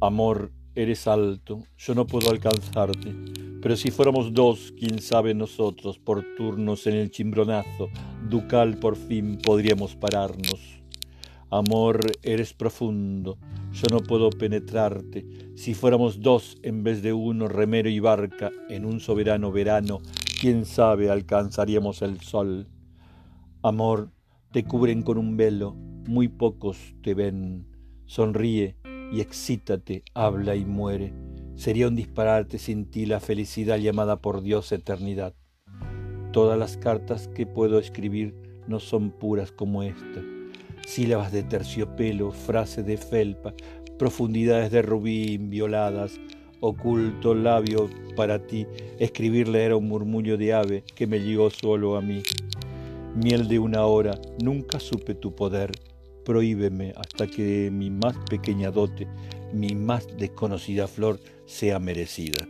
Amor, eres alto, yo no puedo alcanzarte, pero si fuéramos dos, quién sabe nosotros, por turnos en el chimbronazo, ducal por fin podríamos pararnos. Amor, eres profundo, yo no puedo penetrarte, si fuéramos dos en vez de uno, remero y barca, en un soberano verano, quién sabe alcanzaríamos el sol. Amor, te cubren con un velo, muy pocos te ven, sonríe, y excítate, habla y muere. Sería un disparate sin ti la felicidad llamada por Dios eternidad. Todas las cartas que puedo escribir no son puras como esta. Sílabas de terciopelo, frases de felpa, profundidades de rubí invioladas, oculto labio para ti. Escribirle era un murmullo de ave que me llegó solo a mí. Miel de una hora, nunca supe tu poder prohíbeme hasta que mi más pequeña dote, mi más desconocida flor, sea merecida.